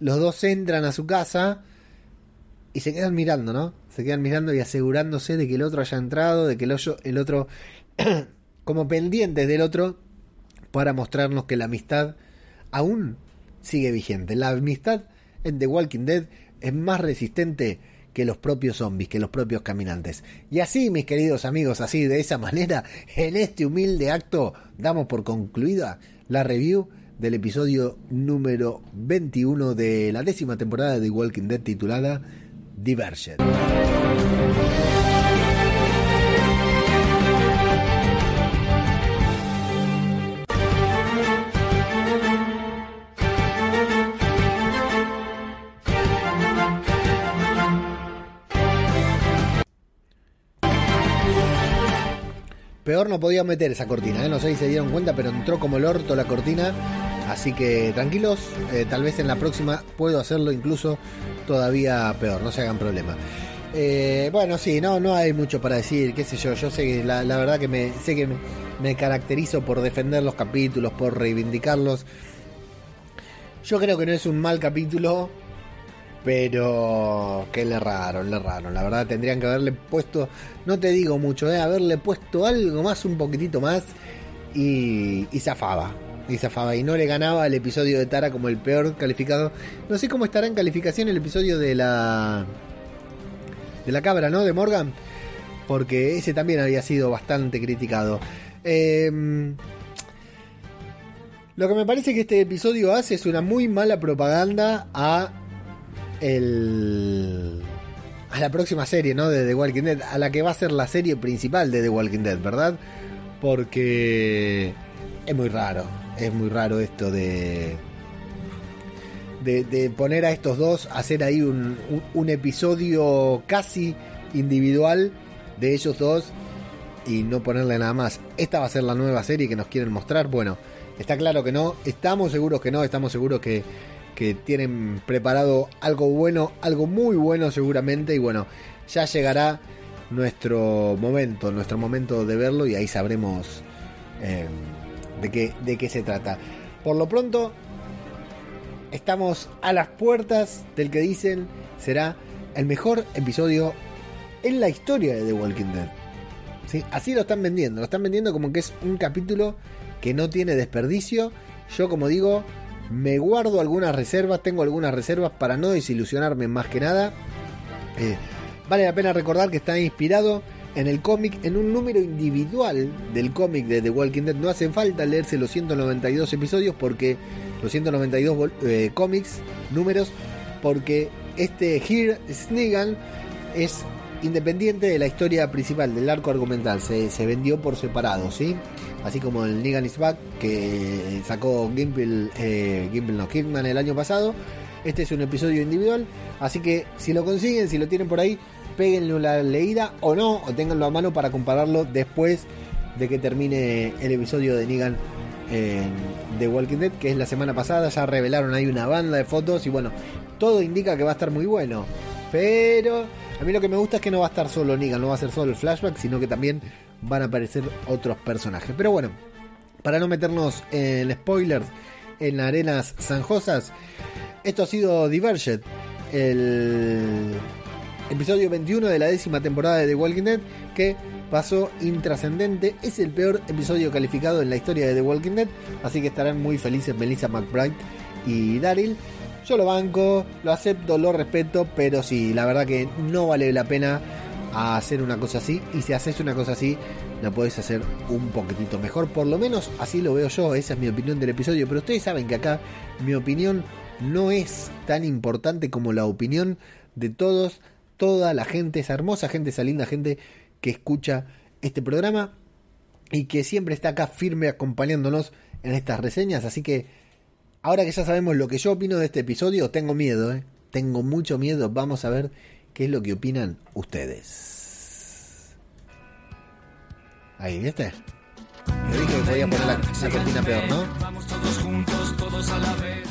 [SPEAKER 1] los dos entran a su casa y se quedan mirando, ¿no? Se quedan mirando y asegurándose de que el otro haya entrado, de que el, hoyo- el otro, como pendientes del otro, para mostrarnos que la amistad aún sigue vigente. La amistad en The Walking Dead es más resistente que los propios zombies, que los propios caminantes. Y así, mis queridos amigos, así de esa manera, en este humilde acto, damos por concluida la review del episodio número 21 de la décima temporada de The Walking Dead titulada Divergent. Peor no podía meter esa cortina, ¿eh? no sé si se dieron cuenta, pero entró como el orto la cortina. Así que tranquilos, eh, tal vez en la próxima puedo hacerlo incluso todavía peor, no se hagan problema. Eh, bueno, sí, no, no hay mucho para decir, qué sé yo, yo sé que la, verdad que me, sé que me, me caracterizo por defender los capítulos, por reivindicarlos. Yo creo que no es un mal capítulo, pero que le erraron, le erraron. La verdad tendrían que haberle puesto, no te digo mucho, eh, haberle puesto algo más, un poquitito más y, y zafaba. Y zafaba. Y no le ganaba el episodio de Tara como el peor calificado. No sé cómo estará en calificación el episodio de la de la cabra, ¿no? De Morgan. Porque ese también había sido bastante criticado. Eh, lo que me parece que este episodio hace es una muy mala propaganda a el a la próxima serie, ¿no? De The Walking Dead, a la que va a ser la serie principal de The Walking Dead, ¿verdad? Porque es muy raro, es muy raro esto de de, poner a estos dos, hacer ahí un, un, un episodio casi individual de ellos dos y no ponerle nada más. Esta va a ser la nueva serie que nos quieren mostrar. Bueno, está claro que no, estamos seguros que no, estamos seguros que, que tienen preparado algo bueno, algo muy bueno seguramente y bueno, ya llegará nuestro momento, nuestro momento de verlo y ahí sabremos eh, de, qué, de qué se trata. Por lo pronto, estamos a las puertas del que dicen será el mejor episodio en la historia de The Walking Dead. ¿Sí? Así lo están vendiendo, lo están vendiendo como que es un capítulo que no tiene desperdicio. Yo como digo, me guardo algunas reservas, tengo algunas reservas para no desilusionarme más que nada. Eh, vale la pena recordar que está inspirado en el cómic, en un número individual del cómic de The Walking Dead. No hace falta leerse los 192 episodios porque los 192 eh, cómics, números, porque este Here Snegan es independiente de la historia principal, del arco argumental. Se, se vendió por separado, ¿sí? Así como el Negan is Back que sacó Gimple, eh, no, Kidman el año pasado. Este es un episodio individual, así que si lo consiguen, si lo tienen por ahí, péguenle una leída o no, o ténganlo a mano para compararlo después de que termine el episodio de Negan The Walking Dead, que es la semana pasada. Ya revelaron ahí una banda de fotos y bueno, todo indica que va a estar muy bueno. Pero a mí lo que me gusta es que no va a estar solo Negan, no va a ser solo el flashback, sino que también van a aparecer otros personajes. Pero bueno, para no meternos en spoilers, en arenas zanjosas, esto ha sido Divergent, el episodio 21 de la décima temporada de The Walking Dead, que pasó intrascendente. Es el peor episodio calificado en la historia de The Walking Dead, así que estarán muy felices Melissa McBride y Daryl. Yo lo banco, lo acepto, lo respeto, pero sí, la verdad que no vale la pena hacer una cosa así. Y si haces una cosa así, la podés hacer un poquitito mejor. Por lo menos así lo veo yo, esa es mi opinión del episodio. Pero ustedes saben que acá mi opinión no es tan importante como la opinión de todos, toda la gente, esa hermosa gente, esa linda gente que escucha este programa y que siempre está acá firme acompañándonos en estas reseñas. Así que ahora que ya sabemos lo que yo opino de este episodio, tengo miedo, ¿eh? tengo mucho miedo. Vamos a ver qué es lo que opinan ustedes. Ahí, ¿viste? Que podía poner la cortina peor, ¿no?
[SPEAKER 4] Vamos todos juntos, todos a la vez.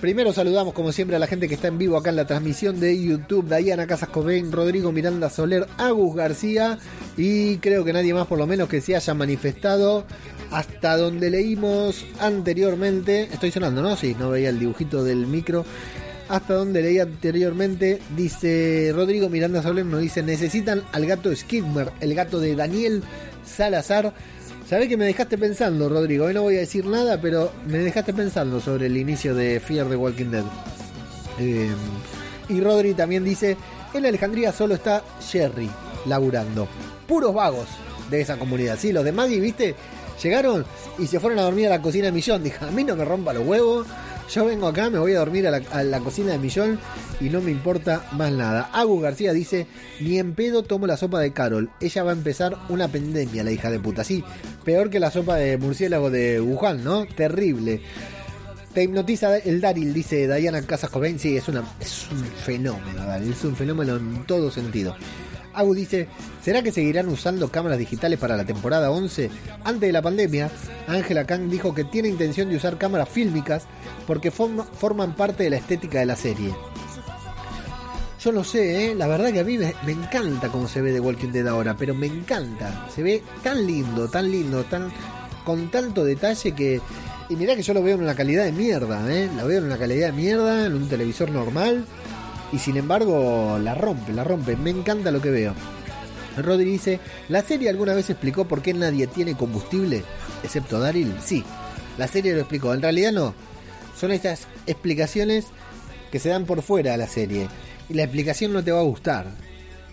[SPEAKER 1] Primero saludamos como siempre a la gente que está en vivo acá en la transmisión de YouTube, Dayana Casas Cobain, Rodrigo Miranda Soler, Agus García y creo que nadie más por lo menos que se haya manifestado hasta donde leímos anteriormente. Estoy sonando, ¿no? Sí, no veía el dibujito del micro. Hasta donde leí anteriormente, dice Rodrigo Miranda Soler, nos dice, necesitan al gato Skidmer, el gato de Daniel Salazar. Sabés que me dejaste pensando, Rodrigo. Hoy no voy a decir nada, pero me dejaste pensando sobre el inicio de Fear the Walking Dead. Eh, y Rodri también dice: En Alejandría solo está Jerry laburando. Puros vagos de esa comunidad. Sí, los de Maggie, ¿viste? Llegaron y se fueron a dormir a la cocina de Millón. Dije: A mí no me rompa los huevos. Yo vengo acá, me voy a dormir a la, cocina de Millón y no me importa más nada. Agus García dice, ni en pedo tomo la sopa de Carol. Ella va a empezar una pandemia, la hija de puta. Sí, peor que la sopa de murciélago de Wuhan, ¿no? Terrible. Te hipnotiza el Daryl, dice Diana Casas Cobain. Sí, es, una, es un fenómeno, Daryl. Es un fenómeno en todo sentido. Agu dice, ¿será que seguirán usando cámaras digitales para la temporada 11? Antes de la pandemia, Angela Kang dijo que tiene intención de usar cámaras fílmicas porque forma, forman parte de la estética de la serie. Yo no sé, ¿eh? la verdad que a mí me, me, encanta cómo se ve The Walking Dead ahora, pero me encanta. Se ve tan lindo, tan lindo, tan con tanto detalle que... Y mirá que yo lo veo en una calidad de mierda, ¿eh? La veo en una calidad de mierda, en un televisor normal y sin embargo la rompe, la rompe. Me encanta lo que veo. Rodri dice, ¿la serie alguna vez explicó por qué nadie tiene combustible? Excepto Daryl. Sí, la serie lo explicó. En realidad no. Son estas explicaciones que se dan por fuera de la serie. Y la explicación no te va a gustar.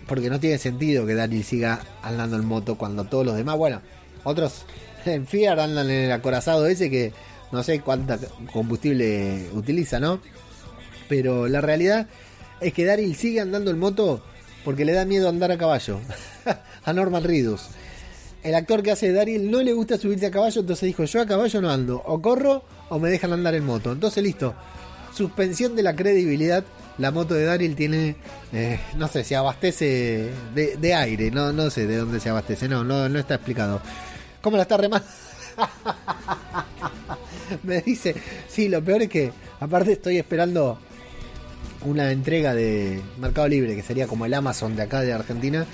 [SPEAKER 1] Porque no tiene sentido que Daryl siga andando en moto cuando todos los demás, bueno, otros en Fiat andan en el acorazado ese que no sé cuánta combustible utiliza, ¿no? Pero la realidad es que Daryl sigue andando en moto porque le da miedo andar a caballo. a Norman Reedus. El actor que hace Daryl no le gusta subirse a caballo, entonces dijo, yo a caballo no ando, o corro o me dejan andar en moto. Entonces listo, suspensión de la credibilidad. La moto de Daryl tiene, eh, no sé, se abastece de, de, aire, no, no sé de dónde se abastece, no, no, no está explicado. ¿Cómo la está remando? me dice, sí, lo peor es que aparte estoy esperando una entrega de Mercado Libre, que sería como el Amazon de acá de Argentina.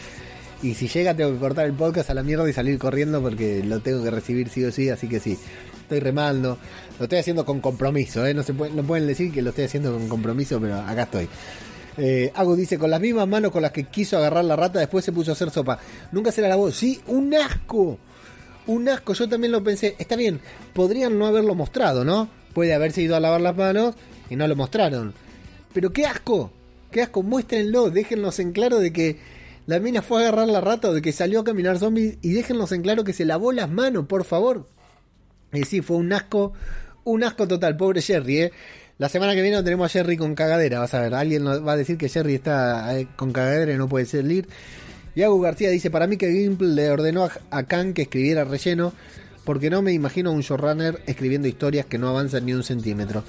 [SPEAKER 1] Y si llega tengo que cortar el podcast a la mierda y salir corriendo porque lo tengo que recibir sí o sí, así que sí. Estoy remando. Lo estoy haciendo con compromiso, ¿eh? no, se no pueden decir que lo estoy haciendo con compromiso, pero acá estoy. Eh, Agus dice, con las mismas manos con las que quiso agarrar la rata, después se puso a hacer sopa. Nunca se la lavó. Sí, un asco. Un asco, yo también lo pensé. Está bien, podrían no haberlo mostrado, ¿no? Puede haberse ido a lavar las manos y no lo mostraron. Pero qué asco, qué asco, muéstrenlo, déjennos en claro de que la mina fue a agarrar la rata o de que salió a caminar zombie y déjennos en claro que se lavó las manos, por favor. Y sí, fue un asco, un asco total, pobre Jerry, ¿eh? La semana que viene tenemos a Jerry con cagadera, vas a ver, alguien va a decir que Jerry está eh, con cagadera y no puede salir. Y Agus García dice, para mí que Gimple le ordenó a Khan que escribiera relleno, porque no me imagino a un showrunner escribiendo historias que no avanzan ni un centímetro.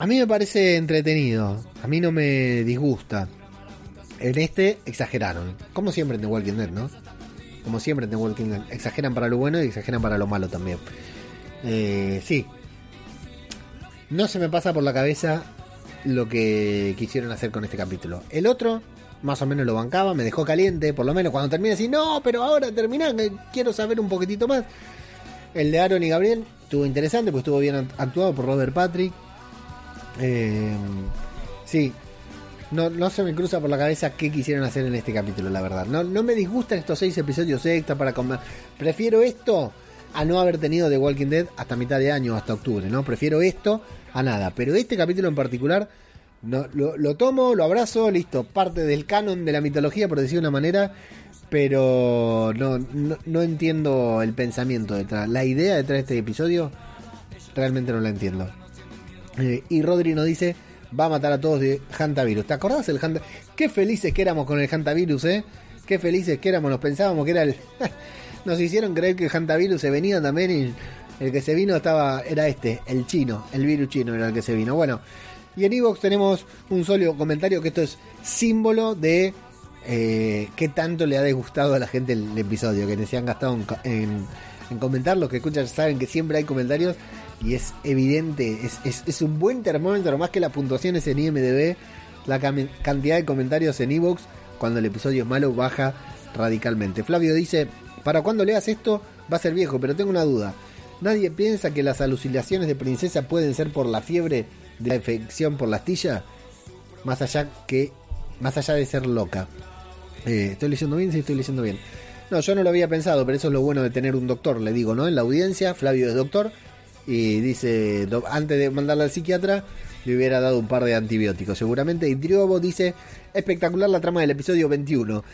[SPEAKER 1] A mí me parece entretenido, a mí no me disgusta. En este exageraron, como siempre en The Walking Dead, ¿no? Como siempre en The Walking Dead, exageran para lo bueno y exageran para lo malo también. Eh, sí, no se me pasa por la cabeza lo que quisieron hacer con este capítulo. El otro, más o menos lo bancaba, me dejó caliente, por lo menos cuando termina así, no, pero ahora termina, quiero saber un poquitito más. El de Aaron y Gabriel estuvo interesante, pues estuvo bien actuado por Robert Patrick. Eh, Sí. No, no se me cruza por la cabeza qué quisieron hacer en este capítulo, la verdad. No, no me disgustan estos seis episodios extra para comer. Prefiero esto a no haber tenido The Walking Dead hasta mitad de año, hasta octubre, ¿no? Prefiero esto a nada. Pero este capítulo en particular, no, lo, lo tomo, lo abrazo, listo. Parte del canon de la mitología, por decir de una manera. Pero no, no, no entiendo el pensamiento detrás. La idea detrás de este episodio, realmente no la entiendo. Eh, y Rodri nos dice, va a matar a todos de Hantavirus. ¿Te acordás del Hanta? Qué felices que éramos con el Hantavirus, ¿eh? Qué felices que éramos, nos pensábamos que era el... nos hicieron creer que el Hantavirus se venía también y el que se vino estaba era este, el chino, el virus chino era el que se vino. Bueno, y en Evox tenemos un solo comentario que esto es símbolo de eh, qué tanto le ha disgustado a la gente el, episodio, que se han gastado en, en, en comentar. Los que escuchan saben que siempre hay comentarios y es evidente, es, es, un buen termómetro, más que la puntuación es en IMDB, la cantidad de comentarios en Evox cuando el episodio es malo baja radicalmente. Flavio dice, para cuando leas esto va a ser viejo, pero tengo una duda. ¿Nadie piensa que las alucinaciones de princesa pueden ser por la fiebre de la infección por la astilla? Más allá que más allá de ser loca. Eh, ¿Estoy leyendo bien? Sí, estoy leyendo bien. No, yo no lo había pensado, pero eso es lo bueno de tener un doctor, le digo, ¿no? En la audiencia, Flavio es doctor y dice, antes de mandarla al psiquiatra, le hubiera dado un par de antibióticos, seguramente. Y Triobo dice, espectacular la trama del episodio 21,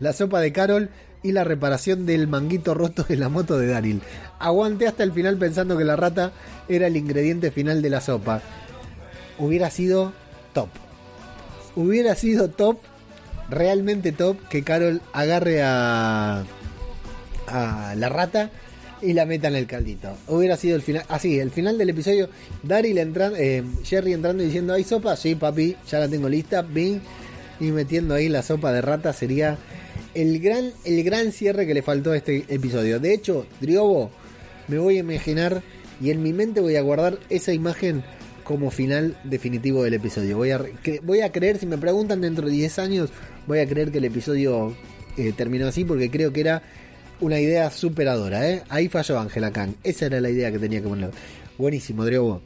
[SPEAKER 1] la sopa de Carol y la reparación del manguito roto de la moto de Daryl. Aguanté hasta el final pensando que la rata era el ingrediente final de la sopa. Hubiera sido top. Hubiera sido top, realmente top, que Carol agarre a la rata y la meta en el caldito. Hubiera sido el final, así, el final del episodio, Daryl entrando, eh, Jerry entrando y diciendo, ¿hay sopa? Sí, papi, ya la tengo lista, bing, y metiendo ahí la sopa de rata sería el gran, el gran cierre que le faltó a este episodio. De hecho, Driobo, me voy a imaginar y en mi mente voy a guardar esa imagen como final definitivo del episodio. Voy a, voy a creer, si me preguntan dentro de 10 años, voy a creer que el episodio eh, terminó así porque creo que era una idea superadora. ¿eh? Ahí falló Ángela Kang. Esa era la idea que tenía que poner. Buenísimo, Driobo.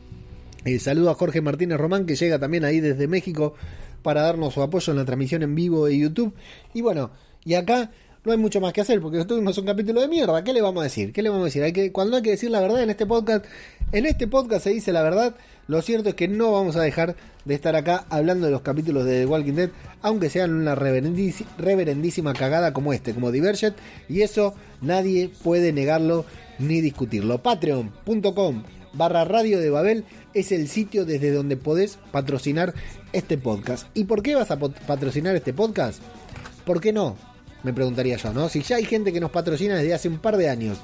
[SPEAKER 1] Eh, saludo a Jorge Martínez Román que llega también ahí desde México para darnos su apoyo en la transmisión en vivo de YouTube. Y bueno, y acá no hay mucho más que hacer porque tuvimos un capítulo de mierda. ¿Qué le vamos a decir? ¿Qué le vamos a decir? Hay que, cuando hay que decir la verdad en este podcast, en este podcast se dice la verdad. Lo cierto es que no vamos a dejar de estar acá hablando de los capítulos de The Walking Dead, aunque sean una reverendísi- reverendísima cagada como este, como Divergent, y eso nadie puede negarlo ni discutirlo. Patreon.com barra Radio de Babel es el sitio desde donde podés patrocinar este podcast. ¿Y por qué vas a patrocinar este podcast? ¿Por qué no? Me preguntaría yo, ¿no? Si ya hay gente que nos patrocina desde hace un par de años.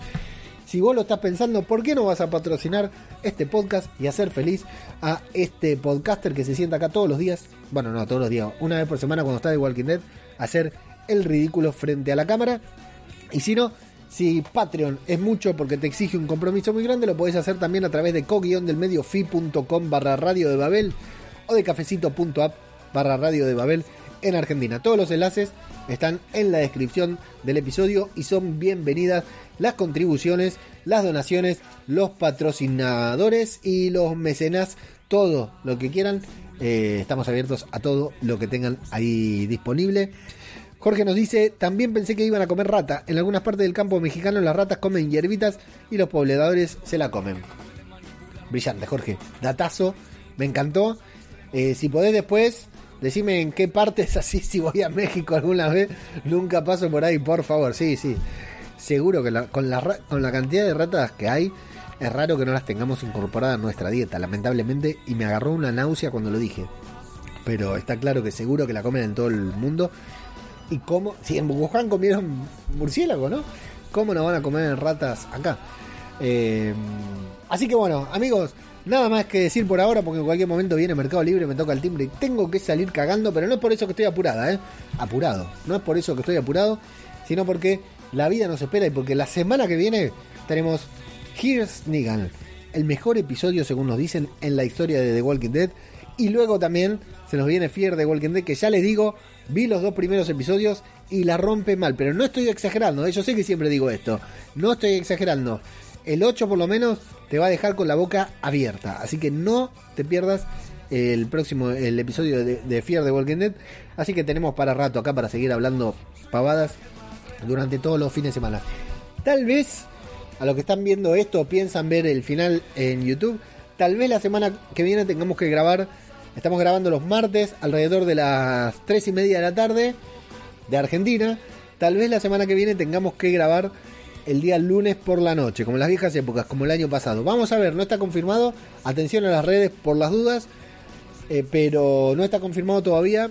[SPEAKER 1] Si vos lo estás pensando, ¿por qué no vas a patrocinar este podcast y hacer feliz a este podcaster que se sienta acá todos los días? Bueno, no todos los días, una vez por semana cuando está de Walking Dead, hacer el ridículo frente a la cámara. Y si no, si Patreon es mucho porque te exige un compromiso muy grande, lo podés hacer también a través de co-del-medio-fi.com barra radio de Babel o de cafecito.app barra radio de Babel en Argentina. Todos los enlaces están en la descripción del episodio y son bienvenidas las contribuciones, las donaciones, los patrocinadores y los mecenas, todo lo que quieran. Eh, estamos abiertos a todo lo que tengan ahí disponible. Jorge nos dice, también pensé que iban a comer rata. En algunas partes del campo mexicano las ratas comen hierbitas y los pobladores se la comen. Brillante, Jorge. Datazo. Me encantó. Eh, si podés después, decime en qué partes así, si voy a México alguna vez. Nunca paso por ahí, por favor. Sí, sí. Seguro que con la cantidad de ratas que hay, es raro que no las tengamos incorporadas a nuestra dieta, lamentablemente. Y me agarró una náusea cuando lo dije. Pero está claro que seguro que la comen en todo el mundo. ¿Y cómo? Si en Wuhan comieron murciélago, ¿no? ¿Cómo no van a comer ratas acá? Eh, así que bueno, amigos, nada más que decir por ahora, porque en cualquier momento viene Mercado Libre, me toca el timbre y tengo que salir cagando, pero no es por eso que estoy apurada, ¿eh? Apurado. No es por eso que estoy apurado, sino porque la vida nos espera y porque la semana que viene tenemos Here's Negan, el mejor episodio, según nos dicen, en la historia de The Walking Dead. Y luego también se nos viene Fear de Walking Dead, que ya les digo, vi los dos primeros episodios y la rompe mal. Pero no estoy exagerando, ¿eh? yo sé que siempre digo esto. No estoy exagerando. El 8 por lo menos te va a dejar con la boca abierta. Así que no te pierdas el próximo el episodio de, de Fear the Walking Dead. Así que tenemos para rato acá para seguir hablando pavadas durante todos los fines de semana. Tal vez a los que están viendo esto piensan ver el final en YouTube. Tal vez la semana que viene tengamos que grabar. Estamos grabando los martes alrededor de las 3 y media de la tarde de Argentina. Tal vez la semana que viene tengamos que grabar el día lunes por la noche, como las viejas épocas, como el año pasado. Vamos a ver, no está confirmado. Atención a las redes por las dudas. eh, pero no está confirmado todavía.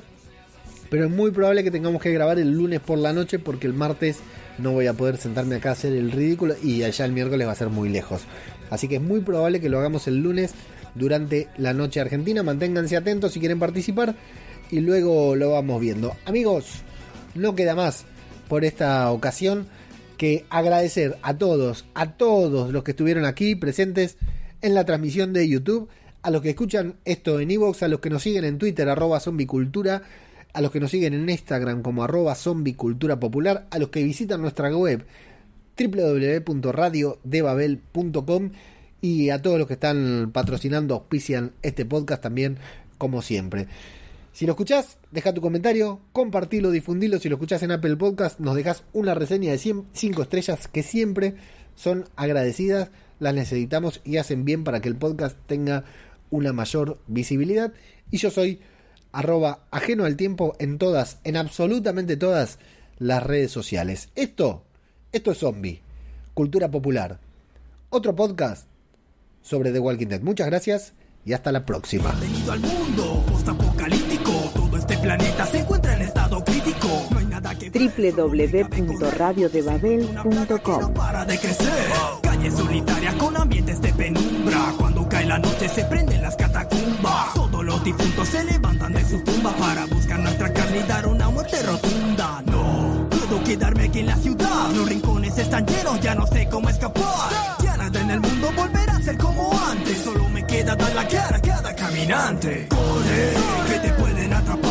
[SPEAKER 1] Pero es muy probable que tengamos que grabar el lunes por la noche porque el martes no voy a poder sentarme acá a hacer el ridículo y allá el miércoles va a ser muy lejos. Así que es muy probable que lo hagamos el lunes durante la noche argentina. Manténganse atentos si quieren participar y luego lo vamos viendo. Amigos, no queda más por esta ocasión que agradecer a todos, a todos los que estuvieron aquí presentes en la transmisión de YouTube, a los que escuchan esto en Evox, a los que nos siguen en Twitter, arroba zombicultura, a los que nos siguen en Instagram como arroba zombicultura popular, a los que visitan nuestra web www.radiodebabel.com y a todos los que están patrocinando, auspician este podcast también, como siempre. Si lo escuchás, deja tu comentario, compartilo, difundilo. Si lo escuchás en Apple Podcast, nos dejas una reseña de 5 estrellas que siempre son agradecidas, las necesitamos y hacen bien para que el podcast tenga una mayor visibilidad. Y yo soy arroba ajeno al tiempo en todas, en absolutamente todas las redes sociales. Esto, esto es Zombie, cultura popular. Otro podcast sobre The Walking Dead. Muchas gracias y hasta la próxima.
[SPEAKER 5] Bienvenido al mundo planeta se encuentra en estado crítico. No hay nada que
[SPEAKER 2] www.radiodebabel.com
[SPEAKER 5] no para de crecer. Calles solitarias con ambientes de penumbra. Cuando cae la noche se prenden las catacumbas. Todos los difuntos se levantan de sus tumbas para buscar nuestra carne y dar una muerte rotunda. No puedo quedarme aquí en la ciudad. Los rincones están llenos, ya no sé cómo escapar. Ya nada en el mundo volverá a ser como antes. Solo me queda dar la cara a cada caminante. Corre, que te pueden atrapar.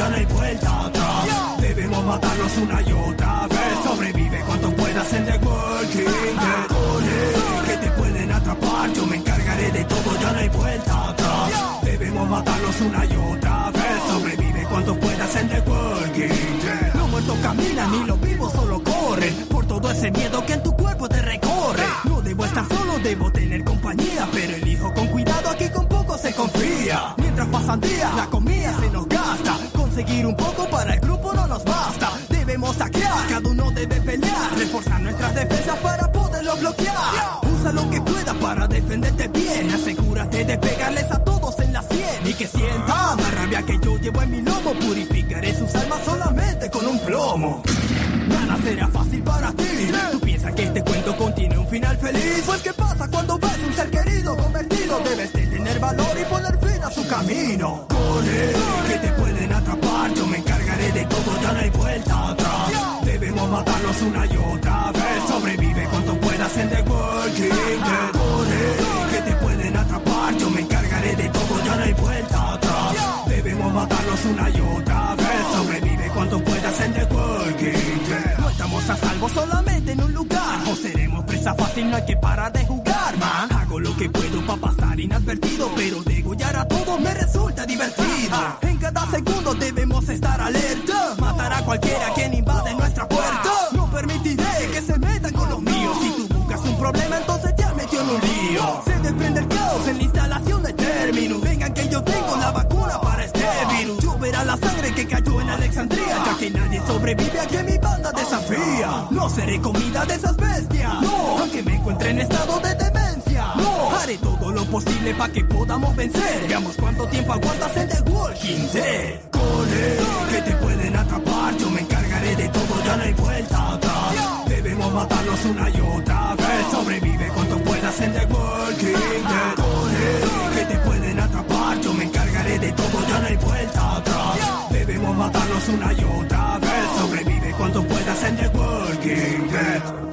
[SPEAKER 5] Ya no hay vuelta atrás. Debemos matarlos una y otra vez. Sobrevive cuanto puedas en The Walking Dead. Corre, que te pueden atrapar. Yo me encargaré de todo, ya no hay vuelta atrás. Debemos matarlos una y otra vez. Sobrevive cuanto puedas en The Walking Dead. Los muertos caminan y los vivos solo corren. Por todo ese miedo que en tu cuerpo te recorre. No debo estar solo, debo tener compañía. Pero elijo con cuidado, aquí con poco se confía. Mientras pasan días, la comida se nos Conseguir un poco para el grupo no nos basta. Debemos saquear, cada uno debe pelear. Reforzar nuestras defensas para poderlo bloquear. Usa lo que puedas para defenderte bien. Asegúrate de pegarles a todos en la sien. Y que sientan la rabia que yo llevo en mi lomo. Purificaré sus almas solamente con un plomo. Nada será fácil para ti. Tú piensas que este cuento contiene un final feliz. Pues qué pasa cuando ves un ser querido convertido. Debes de tener valor y poner fin a su camino. Corre, que te pueden ya no hay vuelta atrás. Debemos matarlos una y otra vez. Sobrevive cuanto puedas en The Walking Dead. Que te pueden atrapar. Yo me encargaré de todo, ya no hay vuelta atrás. Debemos matarlos una y otra vez. Sobrevive cuanto puedas en The Walking Dead. No estamos a salvo solamente en un lugar. O seremos presa fácil, no hay que parar de jugar, man. Hago lo que puedo pero degollar a todos me resulta divertido. En cada segundo debemos estar alerta. Matar a cualquiera quien invade nuestra puerta. No permitiré que se metan con los míos. Si tú buscas un problema, entonces has metido en un lío. Se desprende el caos en la instalación de términos. Vengan que yo tengo la vacuna para este virus. Lloverá la sangre que cayó en Alexandria. Ya que nadie sobrevive a que mi banda desafía. No seré comida de esas bestias. No, aunque me encuentre en estado de demencia. Posible para que podamos vencer. Veamos cuánto tiempo aguantas en The Walking Dead. Corre, que te pueden atrapar. Yo me encargaré de todo, ya no hay vuelta atrás. Debemos matarlos una y otra vez. Sobrevive cuanto puedas en The Walking Dead. Corre, que te pueden atrapar. Yo me encargaré de todo, ya no hay vuelta atrás. Debemos matarlos una y otra vez. Sobrevive cuanto puedas en The Walking Dead.